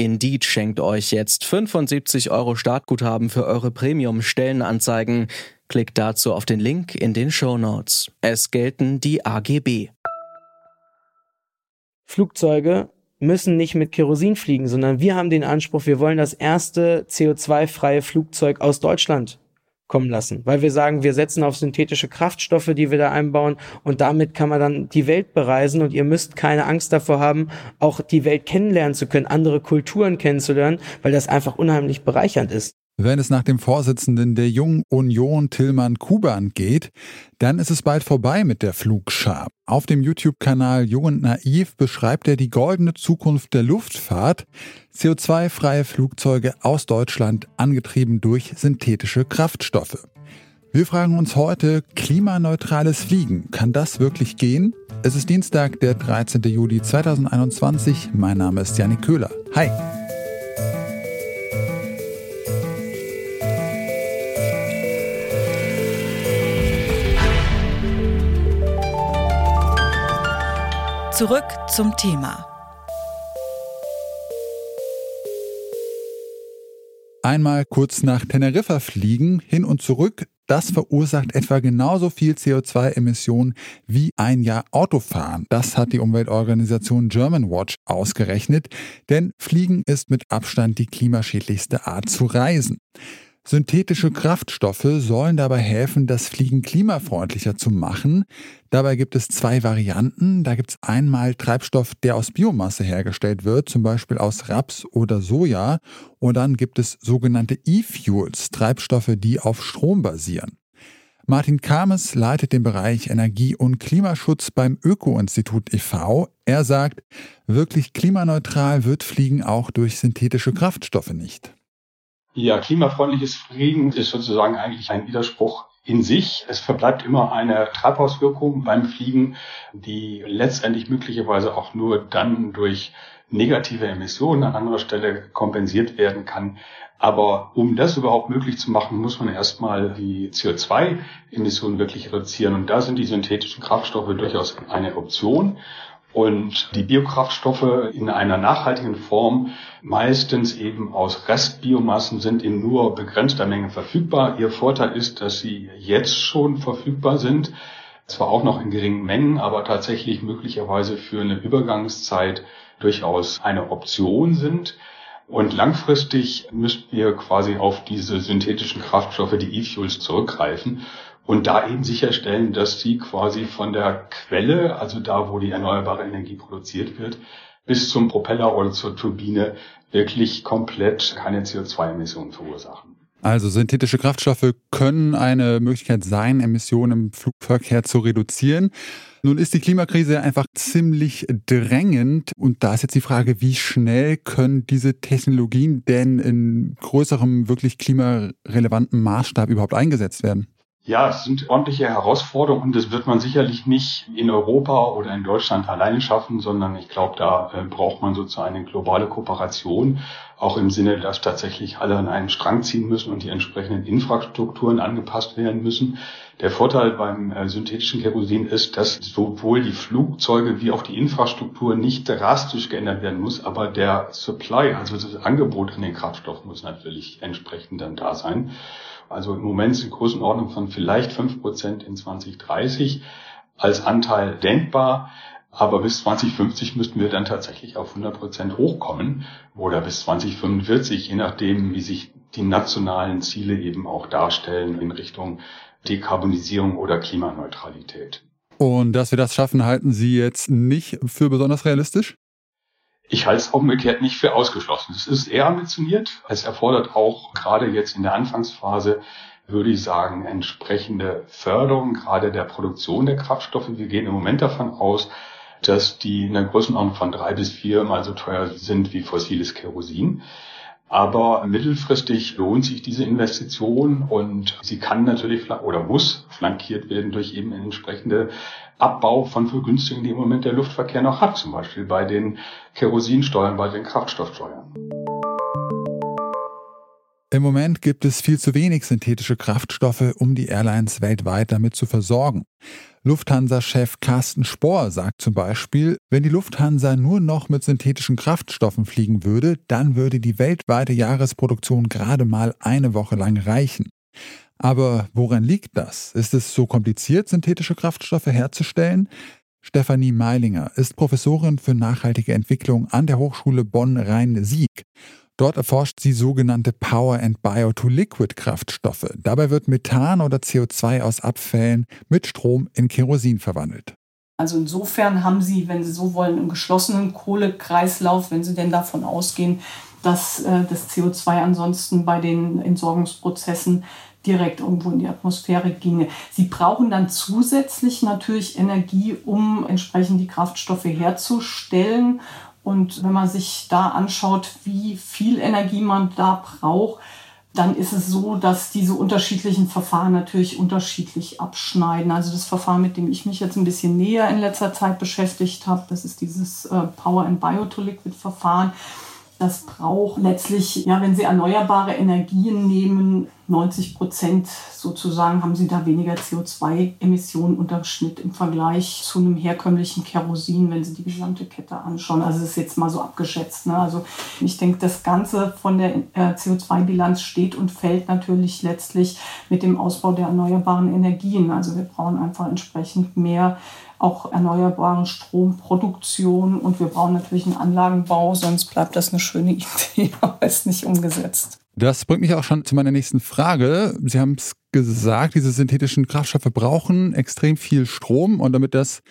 Indeed schenkt euch jetzt 75 Euro Startguthaben für eure Premium-Stellenanzeigen. Klickt dazu auf den Link in den Show Notes. Es gelten die AGB. Flugzeuge müssen nicht mit Kerosin fliegen, sondern wir haben den Anspruch, wir wollen das erste CO2-freie Flugzeug aus Deutschland kommen lassen, weil wir sagen, wir setzen auf synthetische Kraftstoffe, die wir da einbauen und damit kann man dann die Welt bereisen und ihr müsst keine Angst davor haben, auch die Welt kennenlernen zu können, andere Kulturen kennenzulernen, weil das einfach unheimlich bereichernd ist. Wenn es nach dem Vorsitzenden der Jungen Union Tillmann Kuban geht, dann ist es bald vorbei mit der Flugschar. Auf dem YouTube-Kanal Jung und Naiv beschreibt er die goldene Zukunft der Luftfahrt. CO2-freie Flugzeuge aus Deutschland, angetrieben durch synthetische Kraftstoffe. Wir fragen uns heute, klimaneutrales Fliegen, kann das wirklich gehen? Es ist Dienstag, der 13. Juli 2021. Mein Name ist Janik Köhler. Hi. Zurück zum Thema. Einmal kurz nach Teneriffa fliegen, hin und zurück, das verursacht etwa genauso viel CO2-Emissionen wie ein Jahr Autofahren. Das hat die Umweltorganisation Germanwatch ausgerechnet, denn Fliegen ist mit Abstand die klimaschädlichste Art zu reisen. Synthetische Kraftstoffe sollen dabei helfen, das Fliegen klimafreundlicher zu machen. Dabei gibt es zwei Varianten. Da gibt es einmal Treibstoff, der aus Biomasse hergestellt wird, zum Beispiel aus Raps oder Soja. Und dann gibt es sogenannte E-Fuels, Treibstoffe, die auf Strom basieren. Martin Kames leitet den Bereich Energie- und Klimaschutz beim Öko-Institut e.V. Er sagt, wirklich klimaneutral wird Fliegen auch durch synthetische Kraftstoffe nicht. Ja, klimafreundliches Fliegen ist sozusagen eigentlich ein Widerspruch in sich. Es verbleibt immer eine Treibhauswirkung beim Fliegen, die letztendlich möglicherweise auch nur dann durch negative Emissionen an anderer Stelle kompensiert werden kann. Aber um das überhaupt möglich zu machen, muss man erstmal die CO2-Emissionen wirklich reduzieren. Und da sind die synthetischen Kraftstoffe durchaus eine Option und die Biokraftstoffe in einer nachhaltigen Form meistens eben aus Restbiomassen sind in nur begrenzter Menge verfügbar. Ihr Vorteil ist, dass sie jetzt schon verfügbar sind, zwar auch noch in geringen Mengen, aber tatsächlich möglicherweise für eine Übergangszeit durchaus eine Option sind. Und langfristig müssten wir quasi auf diese synthetischen Kraftstoffe, die E-Fuels, zurückgreifen und da eben sicherstellen, dass sie quasi von der Quelle, also da, wo die erneuerbare Energie produziert wird, bis zum Propeller oder zur Turbine wirklich komplett keine CO2-Emissionen verursachen. Also synthetische Kraftstoffe können eine Möglichkeit sein, Emissionen im Flugverkehr zu reduzieren. Nun ist die Klimakrise einfach ziemlich drängend und da ist jetzt die Frage, wie schnell können diese Technologien denn in größerem, wirklich klimarelevanten Maßstab überhaupt eingesetzt werden? Ja, es sind ordentliche Herausforderungen und das wird man sicherlich nicht in Europa oder in Deutschland alleine schaffen, sondern ich glaube, da äh, braucht man sozusagen eine globale Kooperation, auch im Sinne, dass tatsächlich alle an einen Strang ziehen müssen und die entsprechenden Infrastrukturen angepasst werden müssen. Der Vorteil beim äh, synthetischen Kerosin ist, dass sowohl die Flugzeuge wie auch die Infrastruktur nicht drastisch geändert werden muss, aber der Supply, also das Angebot an den Kraftstoff muss natürlich entsprechend dann da sein. Also im Moment sind Größenordnung von vielleicht fünf Prozent in 2030 als Anteil denkbar. Aber bis 2050 müssten wir dann tatsächlich auf 100 Prozent hochkommen oder bis 2045, je nachdem, wie sich die nationalen Ziele eben auch darstellen in Richtung Dekarbonisierung oder Klimaneutralität. Und dass wir das schaffen, halten Sie jetzt nicht für besonders realistisch? Ich halte es umgekehrt nicht für ausgeschlossen. Es ist eher ambitioniert. Es erfordert auch gerade jetzt in der Anfangsphase, würde ich sagen, entsprechende Förderung gerade der Produktion der Kraftstoffe. Wir gehen im Moment davon aus, dass die in der Größenordnung von drei bis vier mal so teuer sind wie fossiles Kerosin. Aber mittelfristig lohnt sich diese Investition und sie kann natürlich oder muss flankiert werden durch eben entsprechende Abbau von Vergünstigungen, die im Moment der Luftverkehr noch hat, zum Beispiel bei den Kerosinsteuern, bei den Kraftstoffsteuern. Im Moment gibt es viel zu wenig synthetische Kraftstoffe, um die Airlines weltweit damit zu versorgen. Lufthansa-Chef Carsten Spohr sagt zum Beispiel, wenn die Lufthansa nur noch mit synthetischen Kraftstoffen fliegen würde, dann würde die weltweite Jahresproduktion gerade mal eine Woche lang reichen. Aber woran liegt das? Ist es so kompliziert, synthetische Kraftstoffe herzustellen? Stefanie Meilinger ist Professorin für nachhaltige Entwicklung an der Hochschule Bonn-Rhein-Sieg. Dort erforscht sie sogenannte Power and Bio-to-Liquid-Kraftstoffe. Dabei wird Methan oder CO2 aus Abfällen mit Strom in Kerosin verwandelt. Also insofern haben Sie, wenn Sie so wollen, einen geschlossenen Kohlekreislauf, wenn Sie denn davon ausgehen, dass äh, das CO2 ansonsten bei den Entsorgungsprozessen direkt irgendwo in die Atmosphäre ginge. Sie brauchen dann zusätzlich natürlich Energie, um entsprechend die Kraftstoffe herzustellen. Und wenn man sich da anschaut, wie viel Energie man da braucht, dann ist es so, dass diese unterschiedlichen Verfahren natürlich unterschiedlich abschneiden. Also das Verfahren, mit dem ich mich jetzt ein bisschen näher in letzter Zeit beschäftigt habe, das ist dieses äh, Power and Bio-to-Liquid Das braucht letztlich, ja, wenn Sie erneuerbare Energien nehmen, 90 Prozent sozusagen haben Sie da weniger CO2-Emissionen unterm Schnitt im Vergleich zu einem herkömmlichen Kerosin, wenn Sie die gesamte Kette anschauen. Also das ist jetzt mal so abgeschätzt. Ne? Also ich denke, das Ganze von der äh, CO2-Bilanz steht und fällt natürlich letztlich mit dem Ausbau der erneuerbaren Energien. Also wir brauchen einfach entsprechend mehr auch erneuerbaren Stromproduktion und wir brauchen natürlich einen Anlagenbau, sonst bleibt das eine schöne Idee, aber ist nicht umgesetzt. Das bringt mich auch schon zu meiner nächsten Frage. Sie haben es gesagt, diese synthetischen Kraftstoffe brauchen extrem viel Strom und damit das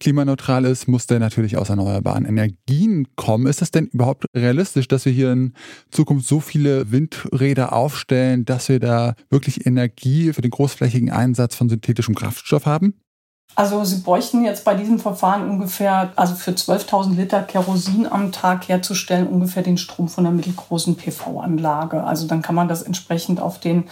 klimaneutral ist, muss der natürlich aus erneuerbaren Energien kommen. Ist das denn überhaupt realistisch, dass wir hier in Zukunft so viele Windräder aufstellen, dass wir da wirklich Energie für den großflächigen Einsatz von synthetischem Kraftstoff haben? Also Sie bräuchten jetzt bei diesem Verfahren ungefähr, also für 12.000 Liter Kerosin am Tag herzustellen, ungefähr den Strom von einer mittelgroßen PV-Anlage. Also dann kann man das entsprechend auf den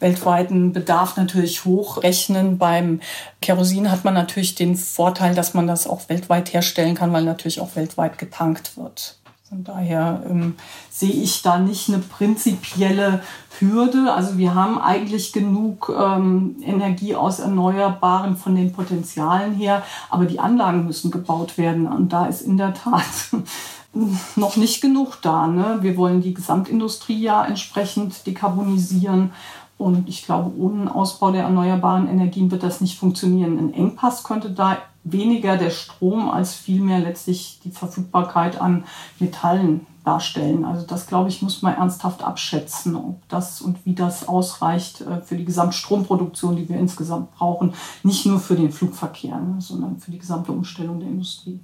weltweiten Bedarf natürlich hochrechnen. Beim Kerosin hat man natürlich den Vorteil, dass man das auch weltweit herstellen kann, weil natürlich auch weltweit getankt wird. Von daher ähm, sehe ich da nicht eine prinzipielle Hürde. Also wir haben eigentlich genug ähm, Energie aus Erneuerbaren von den Potenzialen her, aber die Anlagen müssen gebaut werden. Und da ist in der Tat noch nicht genug da. Ne? Wir wollen die Gesamtindustrie ja entsprechend dekarbonisieren. Und ich glaube, ohne Ausbau der erneuerbaren Energien wird das nicht funktionieren. Ein Engpass könnte da weniger der Strom als vielmehr letztlich die Verfügbarkeit an Metallen darstellen. Also das, glaube ich, muss man ernsthaft abschätzen, ob das und wie das ausreicht äh, für die Gesamtstromproduktion, die wir insgesamt brauchen. Nicht nur für den Flugverkehr, ne, sondern für die gesamte Umstellung der Industrie.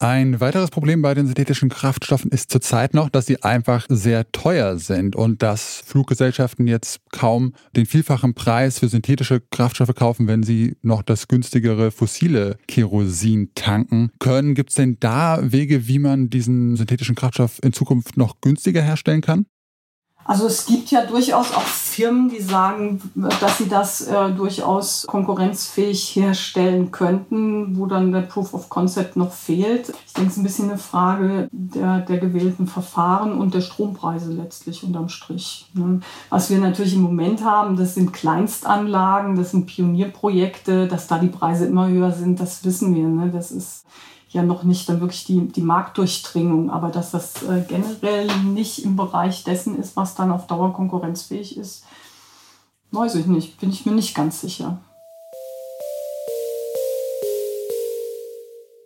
Ein weiteres Problem bei den synthetischen Kraftstoffen ist zurzeit noch, dass sie einfach sehr teuer sind und dass Fluggesellschaften jetzt kaum den vielfachen Preis für synthetische Kraftstoffe kaufen, wenn sie noch das günstigere fossile Kerosin tanken können. Gibt es denn da Wege, wie man diesen synthetischen Kraftstoff in Zukunft noch günstiger herstellen kann? Also es gibt ja durchaus auch Firmen, die sagen, dass sie das äh, durchaus konkurrenzfähig herstellen könnten, wo dann der Proof of Concept noch fehlt. Ich denke, es ist ein bisschen eine Frage der, der gewählten Verfahren und der Strompreise letztlich unterm Strich. Ne? Was wir natürlich im Moment haben, das sind Kleinstanlagen, das sind Pionierprojekte, dass da die Preise immer höher sind, das wissen wir. Ne? Das ist ja noch nicht dann wirklich die, die Marktdurchdringung, aber dass das äh, generell nicht im Bereich dessen ist, was dann auf Dauer konkurrenzfähig ist, weiß ich nicht, bin ich mir nicht ganz sicher.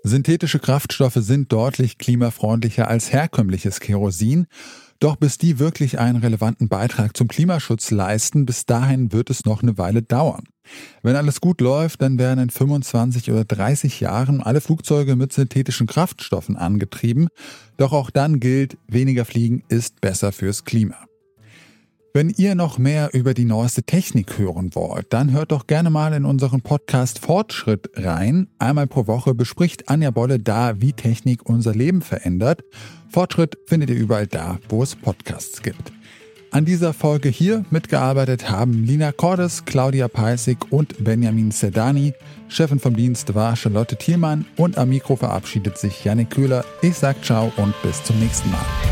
Synthetische Kraftstoffe sind deutlich klimafreundlicher als herkömmliches Kerosin. Doch bis die wirklich einen relevanten Beitrag zum Klimaschutz leisten, bis dahin wird es noch eine Weile dauern. Wenn alles gut läuft, dann werden in 25 oder 30 Jahren alle Flugzeuge mit synthetischen Kraftstoffen angetrieben. Doch auch dann gilt, weniger Fliegen ist besser fürs Klima. Wenn ihr noch mehr über die neueste Technik hören wollt, dann hört doch gerne mal in unseren Podcast Fortschritt rein. Einmal pro Woche bespricht Anja Bolle da, wie Technik unser Leben verändert. Fortschritt findet ihr überall da, wo es Podcasts gibt. An dieser Folge hier mitgearbeitet haben Lina Cordes, Claudia Peissig und Benjamin Sedani. Chefin vom Dienst war Charlotte Thielmann und am Mikro verabschiedet sich Janik Köhler. Ich sag ciao und bis zum nächsten Mal.